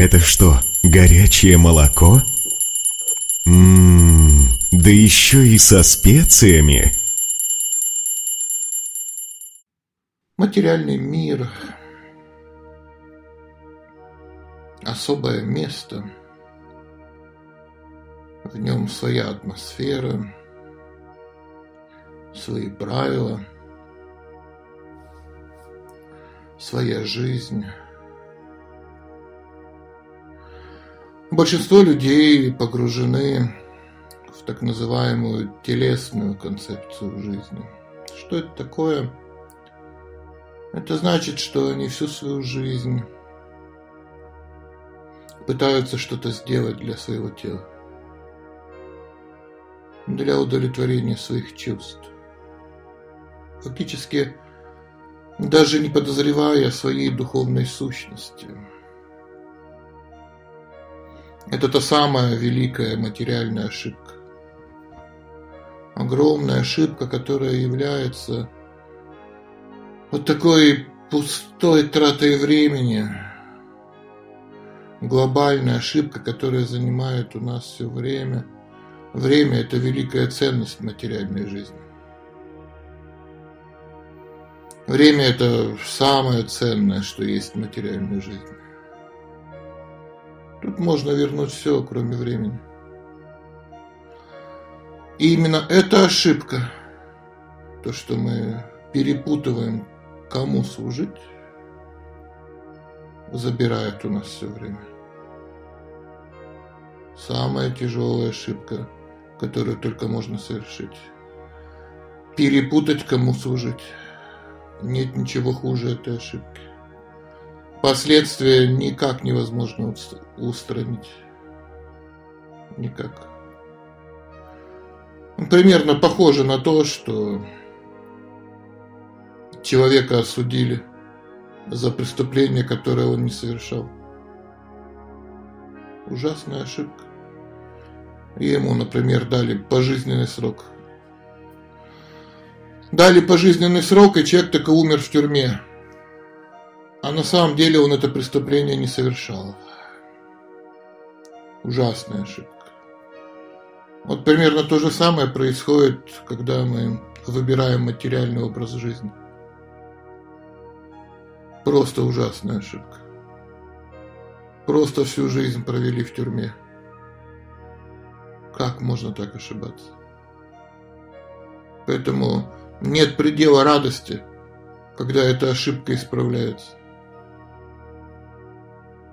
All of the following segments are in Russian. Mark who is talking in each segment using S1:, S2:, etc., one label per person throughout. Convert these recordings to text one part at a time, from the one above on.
S1: Это что, горячее молоко? Ммм, да еще и со специями.
S2: Материальный мир. Особое место. В нем своя атмосфера, свои правила, своя жизнь. Большинство людей погружены в так называемую телесную концепцию жизни. Что это такое? Это значит, что они всю свою жизнь пытаются что-то сделать для своего тела, для удовлетворения своих чувств. Фактически, даже не подозревая о своей духовной сущности – это та самая великая материальная ошибка. Огромная ошибка, которая является вот такой пустой тратой времени. Глобальная ошибка, которая занимает у нас все время. Время – это великая ценность материальной жизни. Время – это самое ценное, что есть в материальной жизни. Можно вернуть все, кроме времени. И именно эта ошибка, то, что мы перепутываем, кому служить, забирает у нас все время. Самая тяжелая ошибка, которую только можно совершить. Перепутать, кому служить. Нет ничего хуже этой ошибки. Последствия никак невозможно устранить. Никак. Примерно похоже на то, что человека осудили за преступление, которое он не совершал. Ужасная ошибка. Ему, например, дали пожизненный срок. Дали пожизненный срок, и человек и умер в тюрьме. А на самом деле он это преступление не совершал. Ужасная ошибка. Вот примерно то же самое происходит, когда мы выбираем материальный образ жизни. Просто ужасная ошибка. Просто всю жизнь провели в тюрьме. Как можно так ошибаться? Поэтому нет предела радости, когда эта ошибка исправляется.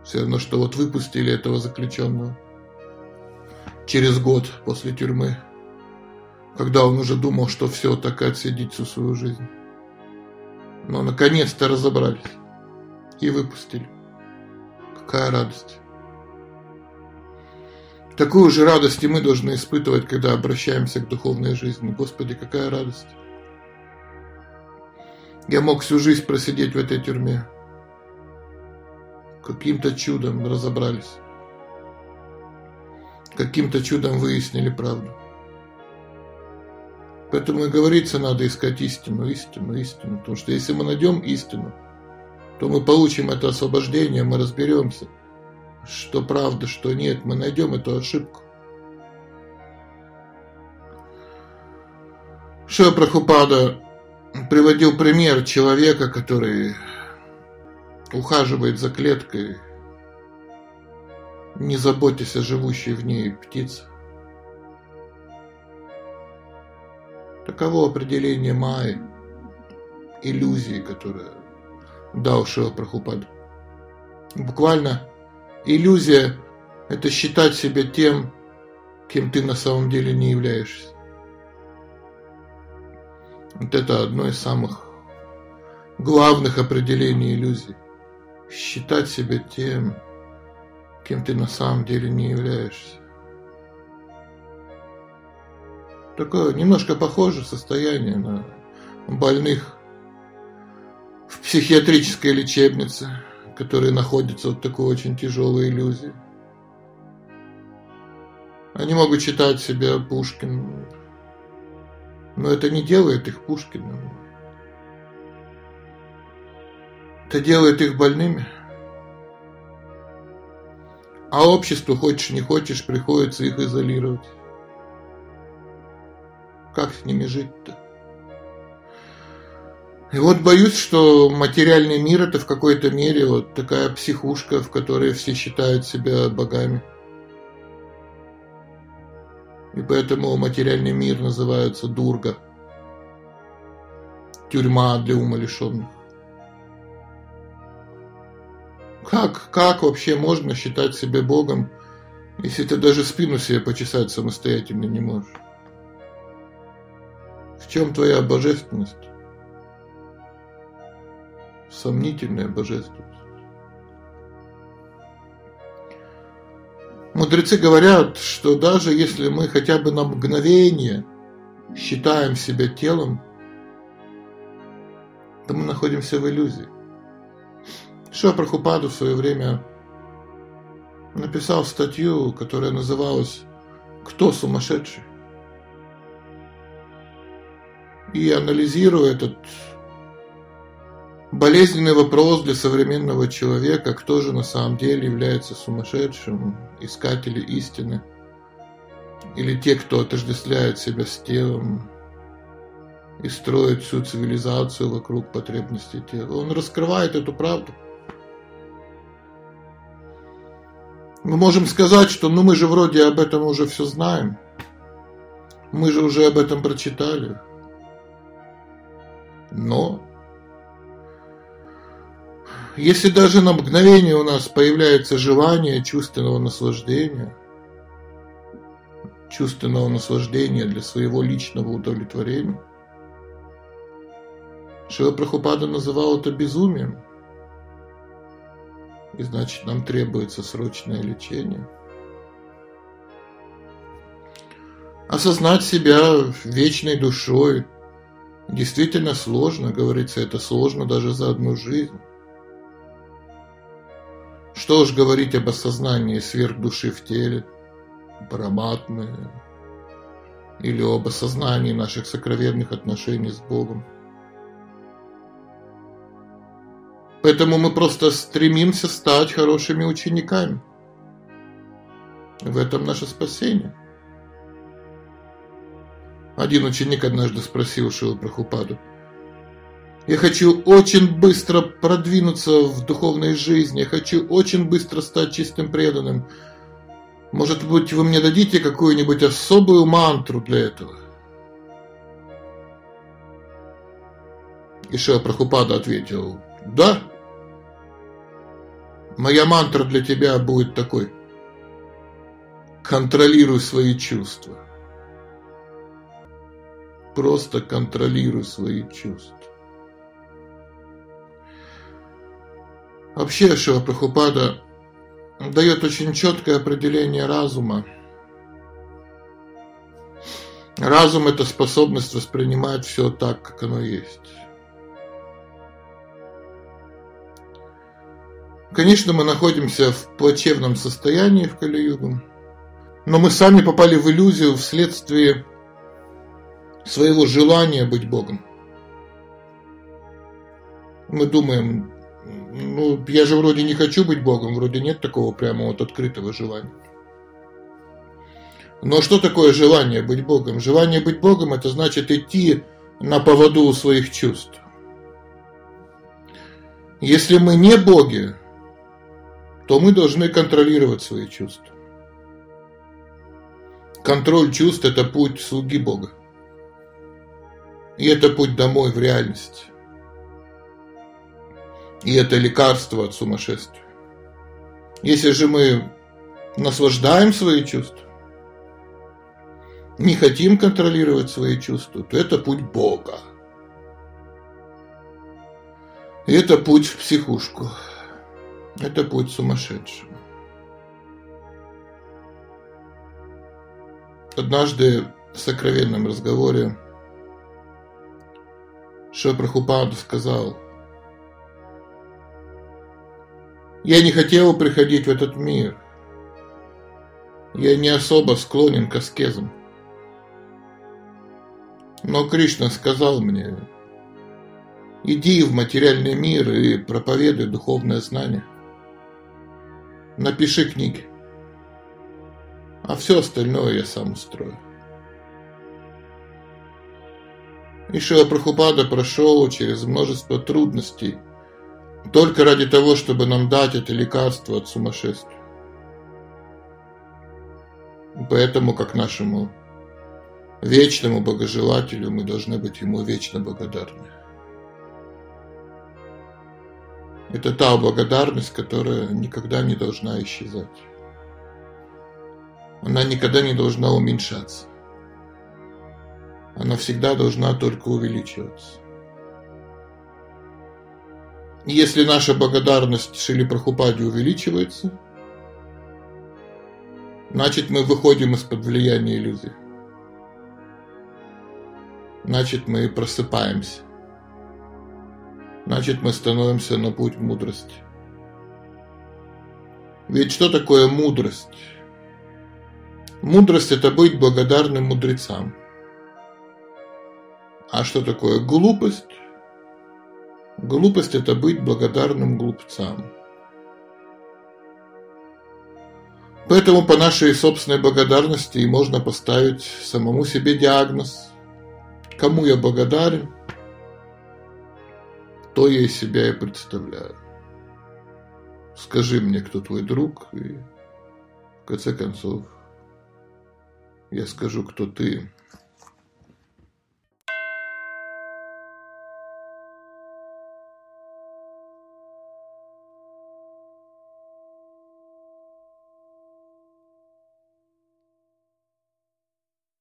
S2: Все равно, что вот выпустили этого заключенного через год после тюрьмы, когда он уже думал, что все, так и отсидеть всю свою жизнь. Но наконец-то разобрались и выпустили. Какая радость. Такую же радость и мы должны испытывать, когда обращаемся к духовной жизни. Господи, какая радость. Я мог всю жизнь просидеть в этой тюрьме каким-то чудом разобрались. Каким-то чудом выяснили правду. Поэтому и говорится, надо искать истину, истину, истину. Потому что если мы найдем истину, то мы получим это освобождение, мы разберемся, что правда, что нет. Мы найдем эту ошибку. Шива Прабхупада приводил пример человека, который ухаживает за клеткой, не заботясь о живущей в ней птице. Таково определение Майи, иллюзии, которая дал Шива Прабхупад. Буквально иллюзия – это считать себя тем, кем ты на самом деле не являешься. Вот это одно из самых главных определений иллюзий считать себя тем, кем ты на самом деле не являешься. Такое немножко похоже состояние на больных в психиатрической лечебнице, которые находятся в такой очень тяжелой иллюзии. Они могут считать себя Пушкиным, но это не делает их Пушкиным. Это делает их больными. А обществу, хочешь не хочешь, приходится их изолировать. Как с ними жить-то? И вот боюсь, что материальный мир это в какой-то мере вот такая психушка, в которой все считают себя богами. И поэтому материальный мир называется дурга. Тюрьма для умалишенных. Как, как вообще можно считать себя Богом, если ты даже спину себе почесать самостоятельно не можешь? В чем твоя божественность? Сомнительная божественность. Мудрецы говорят, что даже если мы хотя бы на мгновение считаем себя телом, то мы находимся в иллюзии. Шива Прабхупаду в свое время написал статью, которая называлась «Кто сумасшедший?». И анализируя этот болезненный вопрос для современного человека, кто же на самом деле является сумасшедшим, искатели истины, или те, кто отождествляет себя с телом и строит всю цивилизацию вокруг потребностей тела. Он раскрывает эту правду – Мы можем сказать, что ну мы же вроде об этом уже все знаем. Мы же уже об этом прочитали. Но если даже на мгновение у нас появляется желание чувственного наслаждения, чувственного наслаждения для своего личного удовлетворения, Шила Прабхупада называл это безумием и значит нам требуется срочное лечение. Осознать себя вечной душой действительно сложно, говорится, это сложно даже за одну жизнь. Что уж говорить об осознании сверхдуши в теле, параматное, или об осознании наших сокровенных отношений с Богом. Поэтому мы просто стремимся стать хорошими учениками. В этом наше спасение. Один ученик однажды спросил Шилу Прахупаду, я хочу очень быстро продвинуться в духовной жизни, я хочу очень быстро стать чистым преданным. Может быть, вы мне дадите какую-нибудь особую мантру для этого? И Шила Прахупада ответил, да, Моя мантра для тебя будет такой. Контролируй свои чувства. Просто контролируй свои чувства. Вообще Шива Прабхупада дает очень четкое определение разума. Разум – это способность воспринимать все так, как оно есть. Конечно, мы находимся в плачевном состоянии в Кали-югу, но мы сами попали в иллюзию вследствие своего желания быть Богом. Мы думаем, ну, я же вроде не хочу быть Богом, вроде нет такого прямо вот открытого желания. Но что такое желание быть Богом? Желание быть Богом – это значит идти на поводу у своих чувств. Если мы не боги, то мы должны контролировать свои чувства. Контроль чувств – это путь слуги Бога. И это путь домой в реальность. И это лекарство от сумасшествия. Если же мы наслаждаем свои чувства, не хотим контролировать свои чувства, то это путь Бога. И это путь в психушку. Это путь сумасшедшего. Однажды в сокровенном разговоре Шапрахупаду сказал, «Я не хотел приходить в этот мир. Я не особо склонен к аскезам. Но Кришна сказал мне, иди в материальный мир и проповедуй духовное знание. Напиши книги. А все остальное я сам устрою. И Шила Прабхупада прошел через множество трудностей только ради того, чтобы нам дать это лекарство от сумасшествия. Поэтому, как нашему вечному богожелателю, мы должны быть ему вечно благодарны. Это та благодарность, которая никогда не должна исчезать. Она никогда не должна уменьшаться. Она всегда должна только увеличиваться. Если наша благодарность Шили Прабхупаде увеличивается, значит мы выходим из-под влияния иллюзий. Значит мы просыпаемся. Значит мы становимся на путь мудрости. Ведь что такое мудрость? Мудрость – это быть благодарным мудрецам. А что такое глупость? Глупость – это быть благодарным глупцам. Поэтому по нашей собственной благодарности и можно поставить самому себе диагноз. Кому я благодарен, то я из себя и представляю. Скажи мне, кто твой друг, и в конце концов я скажу, кто ты.